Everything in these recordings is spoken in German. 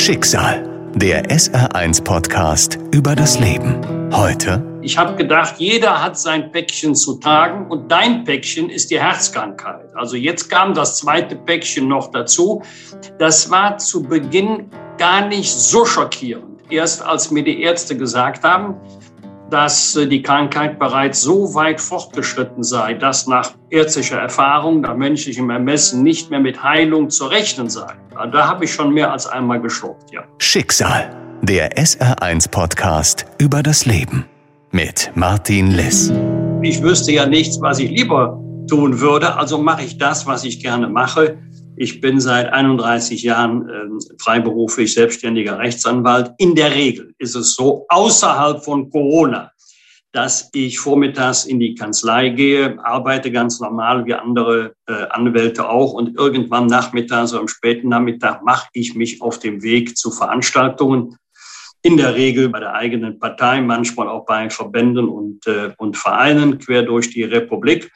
Schicksal. Der SR1-Podcast über das Leben. Heute. Ich habe gedacht, jeder hat sein Päckchen zu tragen und dein Päckchen ist die Herzkrankheit. Also jetzt kam das zweite Päckchen noch dazu. Das war zu Beginn gar nicht so schockierend. Erst als mir die Ärzte gesagt haben, dass äh, die Krankheit bereits so weit fortgeschritten sei, dass nach ärztlicher Erfahrung, nach menschlichem Ermessen nicht mehr mit Heilung zu rechnen sei. Da habe ich schon mehr als einmal geschluckt, ja. Schicksal, der SR1-Podcast über das Leben mit Martin Liss. Ich wüsste ja nichts, was ich lieber tun würde, also mache ich das, was ich gerne mache. Ich bin seit 31 Jahren äh, freiberuflich selbstständiger Rechtsanwalt. In der Regel ist es so, außerhalb von Corona, dass ich vormittags in die Kanzlei gehe, arbeite ganz normal wie andere äh, Anwälte auch und irgendwann nachmittags, so am späten Nachmittag, mache ich mich auf dem Weg zu Veranstaltungen. In der Regel bei der eigenen Partei, manchmal auch bei Verbänden und, äh, und Vereinen quer durch die Republik.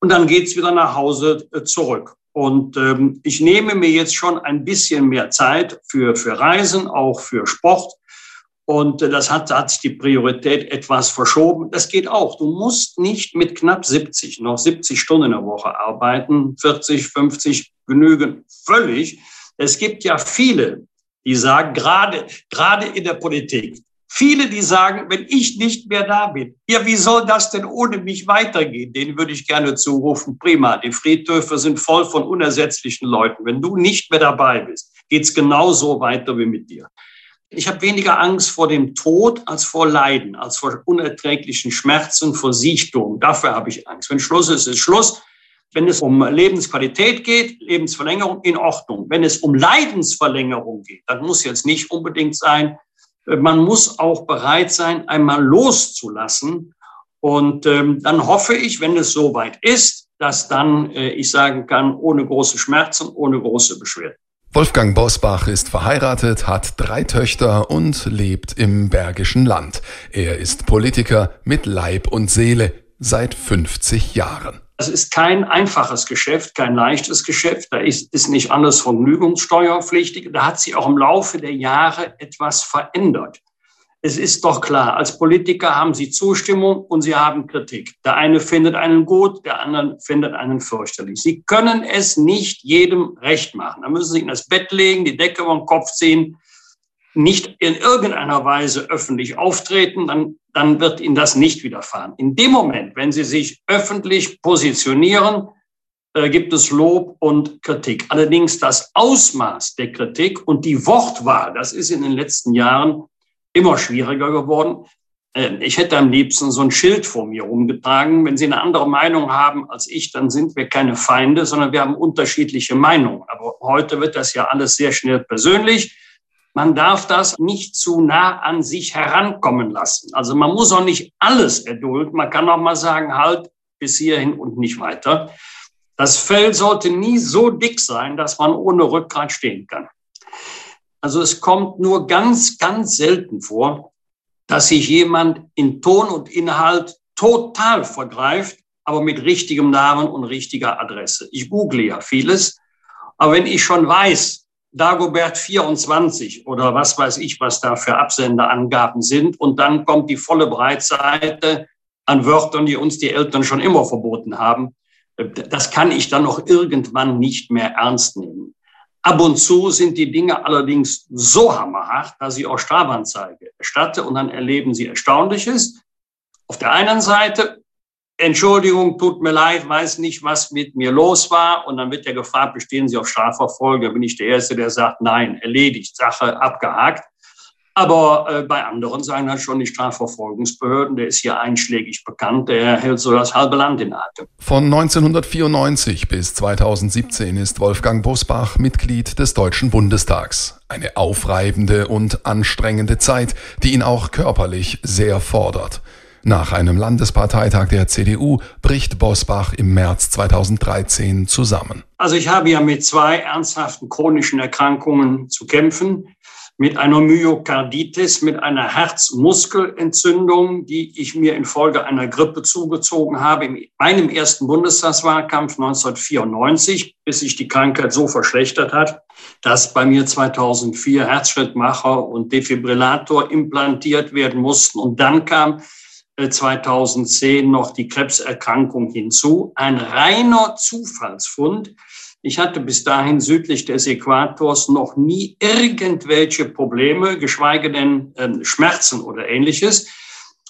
Und dann geht's wieder nach Hause äh, zurück. Und ähm, ich nehme mir jetzt schon ein bisschen mehr Zeit für, für Reisen, auch für Sport. Und äh, das hat, hat sich die Priorität etwas verschoben. Das geht auch. Du musst nicht mit knapp 70, noch 70 Stunden in der Woche arbeiten. 40, 50 genügen völlig. Es gibt ja viele, die sagen, gerade, gerade in der Politik, Viele, die sagen, wenn ich nicht mehr da bin, ja, wie soll das denn ohne mich weitergehen? Denen würde ich gerne zurufen, prima, die Friedhöfe sind voll von unersetzlichen Leuten. Wenn du nicht mehr dabei bist, geht's genauso weiter wie mit dir. Ich habe weniger Angst vor dem Tod als vor Leiden, als vor unerträglichen Schmerzen, vor Siechtum. Dafür habe ich Angst. Wenn Schluss ist, ist Schluss. Wenn es um Lebensqualität geht, Lebensverlängerung in Ordnung. Wenn es um Leidensverlängerung geht, dann muss jetzt nicht unbedingt sein, man muss auch bereit sein, einmal loszulassen. Und ähm, dann hoffe ich, wenn es soweit ist, dass dann äh, ich sagen kann, ohne große Schmerzen, ohne große Beschwerden. Wolfgang Bosbach ist verheiratet, hat drei Töchter und lebt im Bergischen Land. Er ist Politiker mit Leib und Seele seit 50 Jahren. Das ist kein einfaches Geschäft, kein leichtes Geschäft. Da ist, ist nicht alles vergnügungssteuerpflichtig. Da hat sich auch im Laufe der Jahre etwas verändert. Es ist doch klar, als Politiker haben Sie Zustimmung und Sie haben Kritik. Der eine findet einen gut, der andere findet einen fürchterlich. Sie können es nicht jedem recht machen. Da müssen Sie in das Bett legen, die Decke über den Kopf ziehen, nicht in irgendeiner Weise öffentlich auftreten, dann, dann wird Ihnen das nicht widerfahren. In dem Moment, wenn Sie sich öffentlich positionieren, äh, gibt es Lob und Kritik. Allerdings das Ausmaß der Kritik und die Wortwahl, das ist in den letzten Jahren immer schwieriger geworden. Äh, ich hätte am liebsten so ein Schild vor mir rumgetragen. Wenn Sie eine andere Meinung haben als ich, dann sind wir keine Feinde, sondern wir haben unterschiedliche Meinungen. Aber heute wird das ja alles sehr schnell persönlich. Man darf das nicht zu nah an sich herankommen lassen. Also man muss auch nicht alles erdulden. Man kann auch mal sagen, halt bis hierhin und nicht weiter. Das Fell sollte nie so dick sein, dass man ohne Rückgrat stehen kann. Also es kommt nur ganz, ganz selten vor, dass sich jemand in Ton und Inhalt total vergreift, aber mit richtigem Namen und richtiger Adresse. Ich google ja vieles, aber wenn ich schon weiß, Dagobert 24 oder was weiß ich, was da für Absenderangaben sind. Und dann kommt die volle Breitseite an Wörtern, die uns die Eltern schon immer verboten haben. Das kann ich dann auch irgendwann nicht mehr ernst nehmen. Ab und zu sind die Dinge allerdings so hammerhart, dass ich auch Strafanzeige erstatte und dann erleben Sie Erstaunliches. Auf der einen Seite Entschuldigung, tut mir leid, weiß nicht, was mit mir los war. Und dann wird ja gefragt, bestehen Sie auf Strafverfolgung? Bin ich der Erste, der sagt, nein, erledigt, Sache abgehakt. Aber äh, bei anderen sagen dann schon die Strafverfolgungsbehörden, der ist hier einschlägig bekannt, der hält so das halbe Land in Atem. Von 1994 bis 2017 ist Wolfgang Bosbach Mitglied des Deutschen Bundestags. Eine aufreibende und anstrengende Zeit, die ihn auch körperlich sehr fordert. Nach einem Landesparteitag der CDU bricht Bosbach im März 2013 zusammen. Also ich habe ja mit zwei ernsthaften chronischen Erkrankungen zu kämpfen. Mit einer Myokarditis, mit einer Herzmuskelentzündung, die ich mir infolge einer Grippe zugezogen habe in meinem ersten Bundestagswahlkampf 1994, bis sich die Krankheit so verschlechtert hat, dass bei mir 2004 Herzschrittmacher und Defibrillator implantiert werden mussten. Und dann kam 2010 äh, noch die Krebserkrankung hinzu. Ein reiner Zufallsfund, ich hatte bis dahin südlich des Äquators noch nie irgendwelche Probleme, geschweige denn äh, Schmerzen oder ähnliches.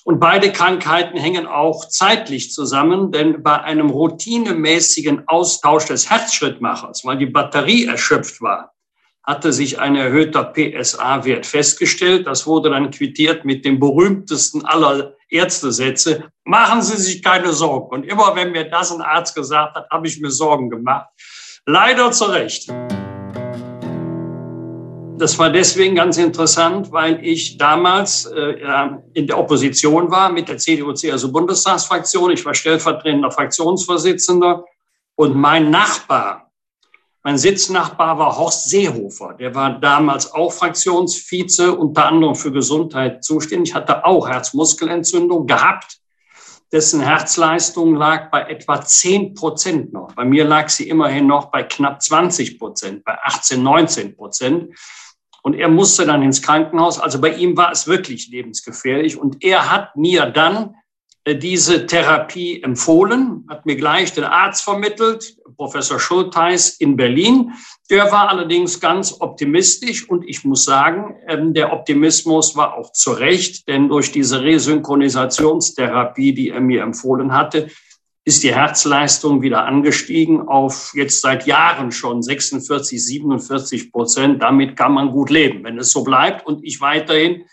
Und beide Krankheiten hängen auch zeitlich zusammen, denn bei einem routinemäßigen Austausch des Herzschrittmachers, weil die Batterie erschöpft war, hatte sich ein erhöhter PSA-Wert festgestellt. Das wurde dann quittiert mit dem berühmtesten aller Ärztesätze. Machen Sie sich keine Sorgen. Und immer wenn mir das ein Arzt gesagt hat, habe ich mir Sorgen gemacht. Leider zu Recht. Das war deswegen ganz interessant, weil ich damals äh, in der Opposition war mit der CDU-CSU-Bundestagsfraktion. Ich war stellvertretender Fraktionsvorsitzender und mein Nachbar, mein Sitznachbar war Horst Seehofer. Der war damals auch Fraktionsvize, unter anderem für Gesundheit zuständig, hatte auch Herzmuskelentzündung gehabt dessen Herzleistung lag bei etwa 10 Prozent noch. Bei mir lag sie immerhin noch bei knapp 20 Prozent, bei 18, 19 Prozent. Und er musste dann ins Krankenhaus. Also bei ihm war es wirklich lebensgefährlich. Und er hat mir dann diese Therapie empfohlen, hat mir gleich den Arzt vermittelt, Professor Schulteis in Berlin. Der war allerdings ganz optimistisch und ich muss sagen, ähm, der Optimismus war auch zu Recht, denn durch diese Resynchronisationstherapie, die er mir empfohlen hatte, ist die Herzleistung wieder angestiegen auf jetzt seit Jahren schon 46, 47 Prozent. Damit kann man gut leben, wenn es so bleibt und ich weiterhin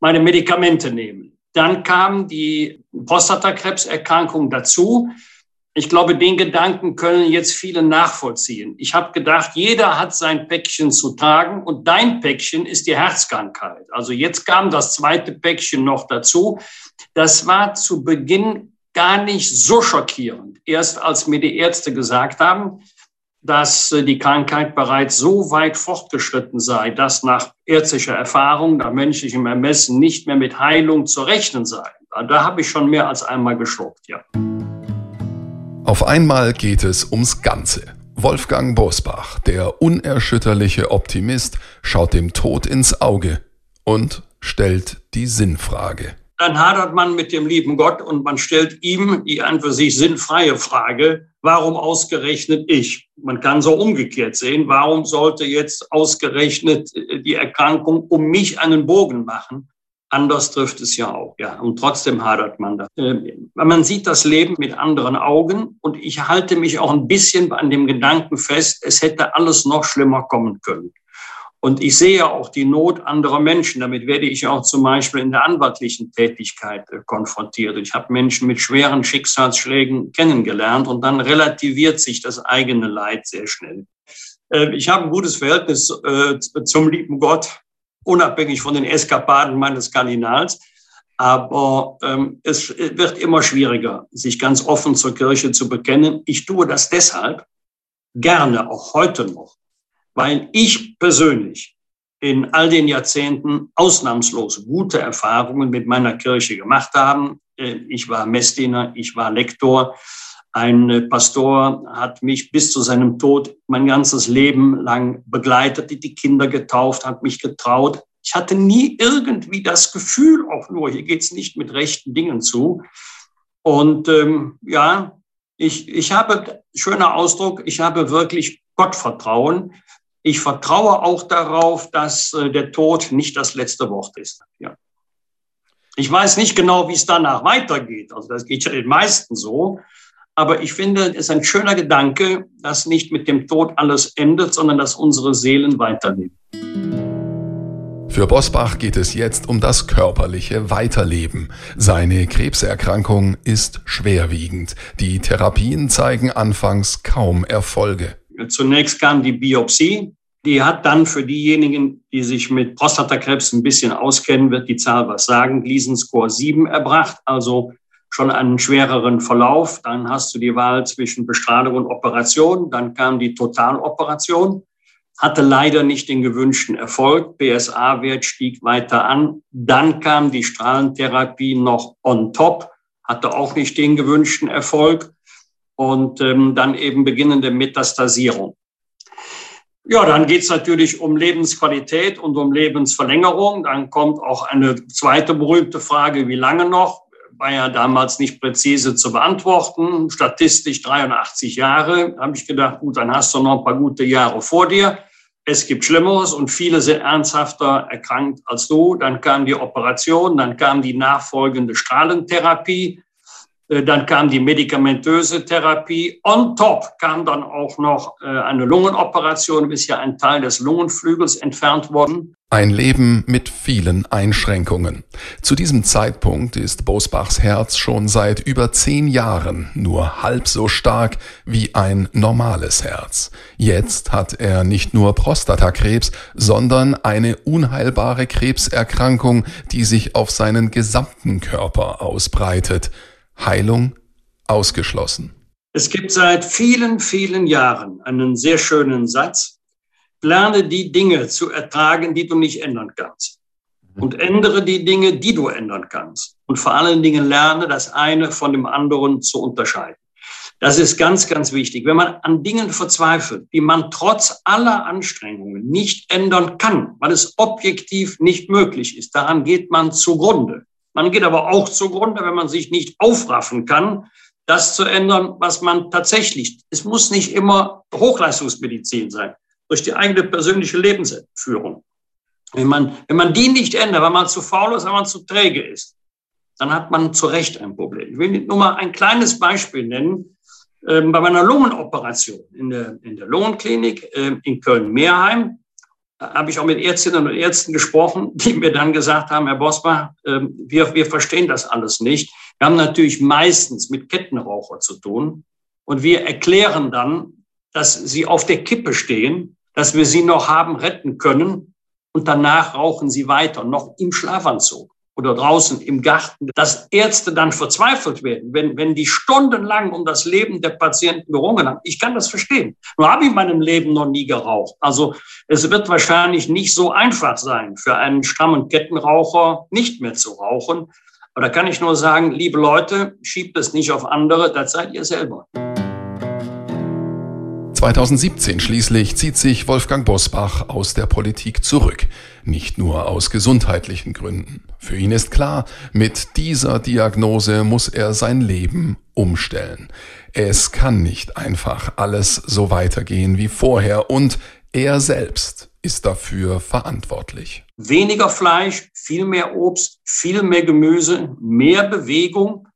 meine Medikamente nehme. Dann kam die Prostatakrebserkrankung dazu. Ich glaube, den Gedanken können jetzt viele nachvollziehen. Ich habe gedacht, jeder hat sein Päckchen zu tragen und dein Päckchen ist die Herzkrankheit. Also jetzt kam das zweite Päckchen noch dazu. Das war zu Beginn gar nicht so schockierend. Erst als mir die Ärzte gesagt haben, dass äh, die Krankheit bereits so weit fortgeschritten sei, dass nach ärztlicher Erfahrung, nach menschlichem Ermessen nicht mehr mit Heilung zu rechnen sei. Da habe ich schon mehr als einmal geschluckt, ja. Auf einmal geht es ums Ganze. Wolfgang Bosbach, der unerschütterliche Optimist, schaut dem Tod ins Auge und stellt die Sinnfrage dann hadert man mit dem lieben Gott und man stellt ihm die an für sich sinnfreie Frage, warum ausgerechnet ich? Man kann so umgekehrt sehen, warum sollte jetzt ausgerechnet äh, die Erkrankung um mich einen Bogen machen? Anders trifft es ja auch, ja. Und trotzdem hadert man da. Äh, man sieht das Leben mit anderen Augen und ich halte mich auch ein bisschen an dem Gedanken fest, es hätte alles noch schlimmer kommen können. Und ich sehe auch die Not anderer Menschen. Damit werde ich auch zum Beispiel in der anwaltlichen Tätigkeit äh, konfrontiert. Ich habe Menschen mit schweren Schicksalsschlägen kennengelernt und dann relativiert sich das eigene Leid sehr schnell. Äh, ich habe ein gutes Verhältnis äh, zum lieben Gott, unabhängig von den Eskapaden meines Kardinals. Aber ähm, es wird immer schwieriger, sich ganz offen zur Kirche zu bekennen. Ich tue das deshalb gerne, auch heute noch, weil ich persönlich in all den Jahrzehnten ausnahmslos gute Erfahrungen mit meiner Kirche gemacht habe. Äh, ich war Messdiener, ich war Lektor. Ein Pastor hat mich bis zu seinem Tod mein ganzes Leben lang begleitet, die Kinder getauft, hat mich getraut. Ich hatte nie irgendwie das Gefühl, auch nur, hier geht's nicht mit rechten Dingen zu. Und ähm, ja, ich, ich habe, schöner Ausdruck, ich habe wirklich Gottvertrauen. Ich vertraue auch darauf, dass äh, der Tod nicht das letzte Wort ist. Ja. Ich weiß nicht genau, wie es danach weitergeht. Also das geht ja den meisten so. Aber ich finde, es ist ein schöner Gedanke, dass nicht mit dem Tod alles endet, sondern dass unsere Seelen weiterleben. Für Bosbach geht es jetzt um das körperliche Weiterleben. Seine Krebserkrankung ist schwerwiegend. Die Therapien zeigen anfangs kaum Erfolge. Zunächst kam die Biopsie. Die hat dann für diejenigen, die sich mit Prostatakrebs ein bisschen auskennen, wird die Zahl was sagen, Gleason-Score 7 erbracht, also schon einen schwereren Verlauf. Dann hast du die Wahl zwischen Bestrahlung und Operation. Dann kam die Totaloperation. hatte leider nicht den gewünschten Erfolg. PSA-Wert stieg weiter an. Dann kam die Strahlentherapie noch on top, hatte auch nicht den gewünschten Erfolg. Und ähm, dann eben beginnende Metastasierung. Ja, dann geht's natürlich um Lebensqualität und um Lebensverlängerung. Dann kommt auch eine zweite berühmte Frage, wie lange noch? War ja damals nicht präzise zu beantworten. Statistisch 83 Jahre. Da habe ich gedacht, gut, dann hast du noch ein paar gute Jahre vor dir. Es gibt Schlimmeres und viele sind ernsthafter erkrankt als du. Dann kam die Operation, dann kam die nachfolgende Strahlentherapie. Äh, dann kam die medikamentöse Therapie. On top kam dann auch noch äh, eine Lungenoperation, ist ja ein Teil des Lungenflügels entfernt worden. Ein Leben mit vielen Einschränkungen. Zu diesem Zeitpunkt ist Bosbachs Herz schon seit über zehn Jahren nur halb so stark wie ein normales Herz. Jetzt hat er nicht nur Prostatakrebs, sondern eine unheilbare Krebserkrankung, die sich auf seinen gesamten Körper ausbreitet. Heilung ausgeschlossen. Es gibt seit vielen, vielen Jahren einen sehr schönen Satz. Lerne die Dinge zu ertragen, die du nicht ändern kannst. Und ändere die Dinge, die du ändern kannst. Und vor allen Dingen lerne, das eine von dem anderen zu unterscheiden. Das ist ganz, ganz wichtig. Wenn man an Dingen verzweifelt, die man trotz aller Anstrengungen nicht ändern kann, weil es objektiv nicht möglich ist, daran geht man zugrunde. Man geht aber auch zugrunde, wenn man sich nicht aufraffen kann, das zu ändern, was man tatsächlich, es muss nicht immer Hochleistungsmedizin sein, durch die eigene persönliche Lebensführung. Wenn man, wenn man die nicht ändert, weil man zu faul ist, weil man zu träge ist, dann hat man zu Recht ein Problem. Ich will nur mal ein kleines Beispiel nennen. Ähm, bei meiner Lungenoperation in der, in der Lungenklinik äh, in Köln-Meerheim habe ich auch mit Ärztinnen und Ärzten gesprochen, die mir dann gesagt haben, Herr Bosbach, ähm, wir, wir verstehen das alles nicht. Wir haben natürlich meistens mit Kettenraucher zu tun. Und wir erklären dann, dass sie auf der Kippe stehen, dass wir sie noch haben retten können. Und danach rauchen sie weiter, noch im Schlafanzug oder draußen im Garten, dass Ärzte dann verzweifelt werden, wenn, wenn die stundenlang um das Leben der Patienten gerungen haben. Ich kann das verstehen. Nur habe ich in meinem Leben noch nie geraucht. Also es wird wahrscheinlich nicht so einfach sein, für einen strammen Kettenraucher nicht mehr zu rauchen. Aber da kann ich nur sagen, liebe Leute, schiebt es nicht auf andere, das seid ihr selber. 2017 schließlich zieht sich Wolfgang Bosbach aus der Politik zurück. Nicht nur aus gesundheitlichen Gründen. Für ihn ist klar, mit dieser Diagnose muss er sein Leben umstellen. Es kann nicht einfach alles so weitergehen wie vorher und er selbst ist dafür verantwortlich. Weniger Fleisch, viel mehr Obst, viel mehr Gemüse, mehr Bewegung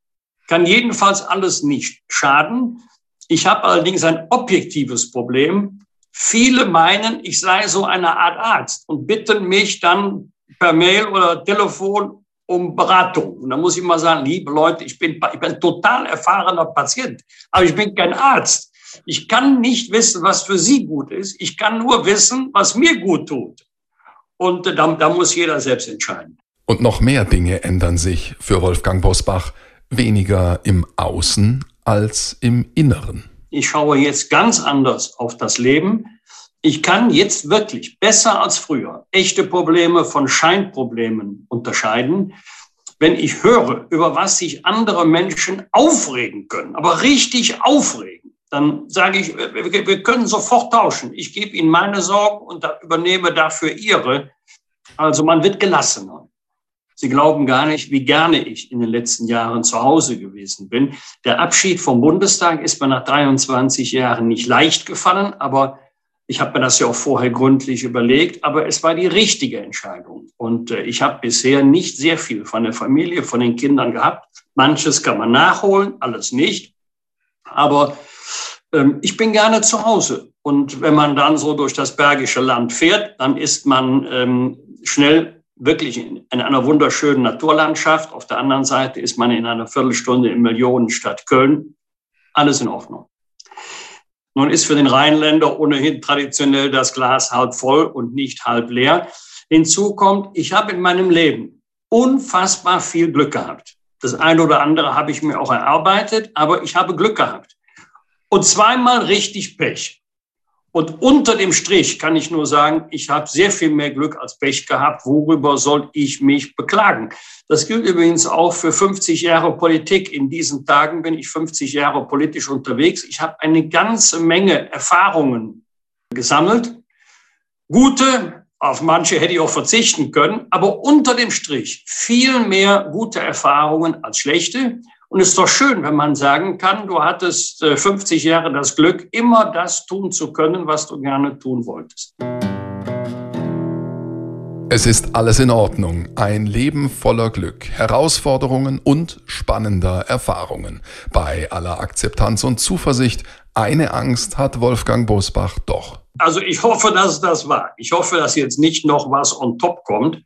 kann jedenfalls alles nicht schaden. Ich habe allerdings ein objektives Problem. Viele meinen, ich sei so eine Art Arzt und bitten mich dann per Mail oder Telefon um Beratung. Und da muss ich mal sagen, liebe Leute, ich bin, ich bin ein total erfahrener Patient, aber ich bin kein Arzt. Ich kann nicht wissen, was für Sie gut ist. Ich kann nur wissen, was mir gut tut. Und da, da muss jeder selbst entscheiden. Und noch mehr Dinge ändern sich für Wolfgang Bosbach. Weniger im Außen als im Inneren. Ich schaue jetzt ganz anders auf das Leben. Ich kann jetzt wirklich besser als früher echte Probleme von Scheinproblemen unterscheiden. Wenn ich höre, über was sich andere Menschen aufregen können, aber richtig aufregen, dann sage ich, wir können sofort tauschen. Ich gebe Ihnen meine Sorgen und übernehme dafür Ihre. Also man wird gelassener. Sie glauben gar nicht, wie gerne ich in den letzten Jahren zu Hause gewesen bin. Der Abschied vom Bundestag ist mir nach 23 Jahren nicht leicht gefallen, aber ich habe mir das ja auch vorher gründlich überlegt, aber es war die richtige Entscheidung. Und äh, ich habe bisher nicht sehr viel von der Familie, von den Kindern gehabt. Manches kann man nachholen, alles nicht. Aber ähm, ich bin gerne zu Hause. Und wenn man dann so durch das Bergische Land fährt, dann ist man ähm, schnell wirklich in, einer wunderschönen Naturlandschaft. Auf der anderen Seite ist man in einer Viertelstunde in Millionenstadt Köln. Alles in Ordnung. Nun ist für den Rheinländer ohnehin traditionell das Glas halb voll und nicht halb leer. Hinzu kommt, ich habe in meinem Leben unfassbar viel Glück gehabt. Das eine oder andere habe ich mir auch erarbeitet, aber ich habe Glück gehabt. Und zweimal richtig Pech. Und unter dem Strich kann ich nur sagen, ich habe sehr viel mehr Glück als Pech gehabt. Worüber soll ich mich beklagen? Das gilt übrigens auch für 50 Jahre Politik. In diesen Tagen bin ich 50 Jahre politisch unterwegs. Ich habe eine ganze Menge Erfahrungen gesammelt. Gute, auf manche hätte ich auch verzichten können, aber unter dem Strich viel mehr gute Erfahrungen als schlechte. Und es ist doch schön, wenn man sagen kann, du hattest 50 äh, Jahre das Glück, immer das tun zu können, was du gerne tun wolltest. Es ist alles in Ordnung. Ein Leben voller Glück, Herausforderungen und spannender Erfahrungen. Bei aller Akzeptanz und Zuversicht, eine Angst hat Wolfgang Bosbach doch. Also ich hoffe, dass das war. Ich hoffe, dass jetzt nicht noch was on top kommt.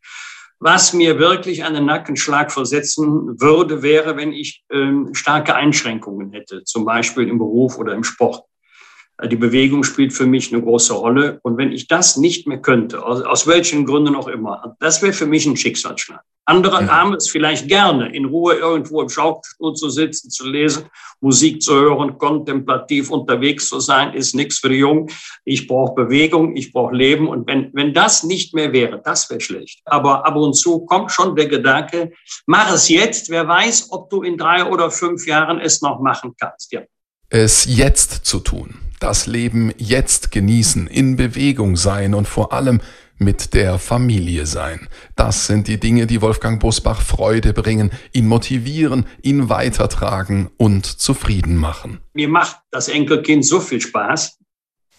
Was mir wirklich einen Nackenschlag versetzen würde, wäre, wenn ich ähm, starke Einschränkungen hätte, zum Beispiel im Beruf oder im Sport. Die Bewegung spielt für mich eine große Rolle. Und wenn ich das nicht mehr könnte, aus, aus welchen Gründen auch immer, das wäre für mich ein Schicksalsschlag. Andere ja. haben es vielleicht gerne, in Ruhe irgendwo im Schaukelstuhl zu sitzen, zu lesen, Musik zu hören, kontemplativ unterwegs zu sein, ist nichts für die Jungen. Ich brauche Bewegung, ich brauche Leben. Und wenn, wenn das nicht mehr wäre, das wäre schlecht. Aber ab und zu kommt schon der Gedanke, mach es jetzt. Wer weiß, ob du in drei oder fünf Jahren es noch machen kannst. Ja. Es jetzt zu tun das Leben jetzt genießen, in Bewegung sein und vor allem mit der Familie sein. Das sind die Dinge, die Wolfgang Busbach Freude bringen, ihn motivieren, ihn weitertragen und zufrieden machen. Mir macht das Enkelkind so viel Spaß.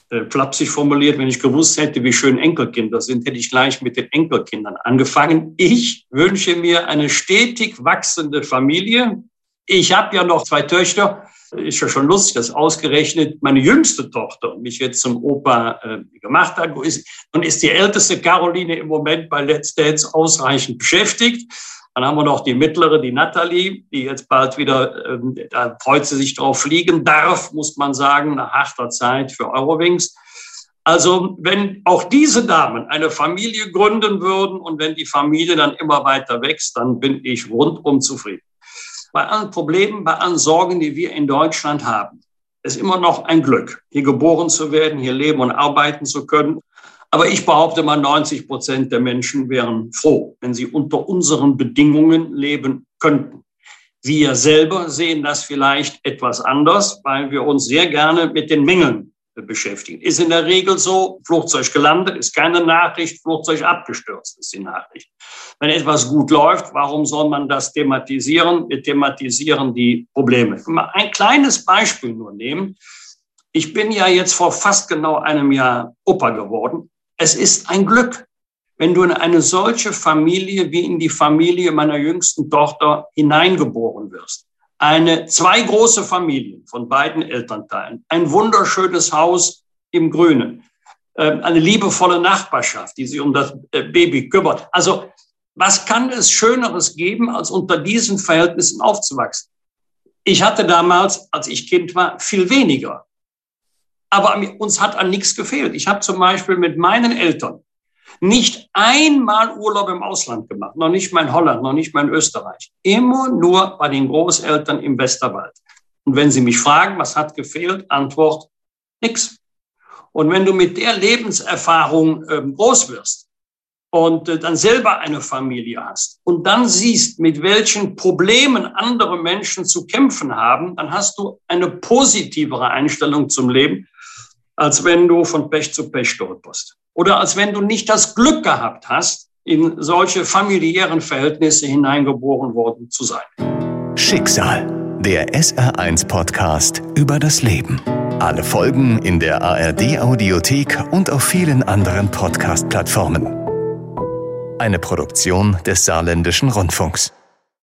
Äh, flapsig formuliert, wenn ich gewusst hätte, wie schön Enkelkinder sind, hätte ich gleich mit den Enkelkindern angefangen. Ich wünsche mir eine stetig wachsende Familie. Ich habe ja noch zwei Töchter ist ja schon lustig, dass ausgerechnet meine jüngste Tochter mich jetzt zum Opa äh, gemacht hat. Und ist die älteste Caroline im Moment bei Let's Dance ausreichend beschäftigt. Dann haben wir noch die mittlere, die Natalie, die jetzt bald wieder, ähm, da freut sie sich drauf, fliegen darf, muss man sagen, nach harter Zeit für Eurowings. Also wenn auch diese Damen eine Familie gründen würden und wenn die Familie dann immer weiter wächst, dann bin ich rundum zufrieden bei allen Problemen, bei allen Sorgen, die wir in Deutschland haben, ist immer noch ein Glück, hier geboren zu werden, hier leben und arbeiten zu können. Aber ich behaupte mal, 90 Prozent der Menschen wären froh, wenn sie unter unseren Bedingungen leben könnten. Wir selber sehen das vielleicht etwas anders, weil wir uns sehr gerne mit den Mängeln beschäftigen. Ist in der Regel so, Flugzeug gelandet, ist keine Nachricht, Flugzeug abgestürzt ist die Nachricht. Wenn etwas gut läuft, warum soll man das thematisieren? Wir thematisieren die Probleme. Mal ein kleines Beispiel nur nehmen. Ich bin ja jetzt vor fast genau einem Jahr Opa geworden. Es ist ein Glück, wenn du in eine solche Familie wie in die Familie meiner jüngsten Tochter hineingeboren wirst eine, zwei große Familien von beiden Elternteilen, ein wunderschönes Haus im Grünen, ähm, eine liebevolle Nachbarschaft, die sich um das äh, Baby kümmert. Also was kann es Schöneres geben, als unter diesen Verhältnissen aufzuwachsen? Ich hatte damals, als ich Kind war, viel weniger. Aber uns hat an nichts gefehlt. Ich habe zum Beispiel mit meinen Eltern nicht einmal Urlaub im Ausland gemacht, noch nicht mal in Holland, noch nicht mal in Österreich. Immer nur bei den Großeltern im Westerwald. Und wenn Sie mich fragen, was hat gefehlt, Antwort, nix. Und wenn du mit der Lebenserfahrung äh, groß wirst und äh, dann selber eine Familie hast und dann siehst, mit welchen Problemen andere Menschen zu kämpfen haben, dann hast du eine positivere Einstellung zum Leben, als wenn du von Pech zu Pech stolperst oder als wenn du nicht das Glück gehabt hast, in solche familiären Verhältnisse hineingeboren worden zu sein. Schicksal, der SR1-Podcast über das Leben. Alle Folgen in der ARD-Audiothek und auf vielen anderen Podcast-Plattformen. Eine Produktion des Saarländischen Rundfunks.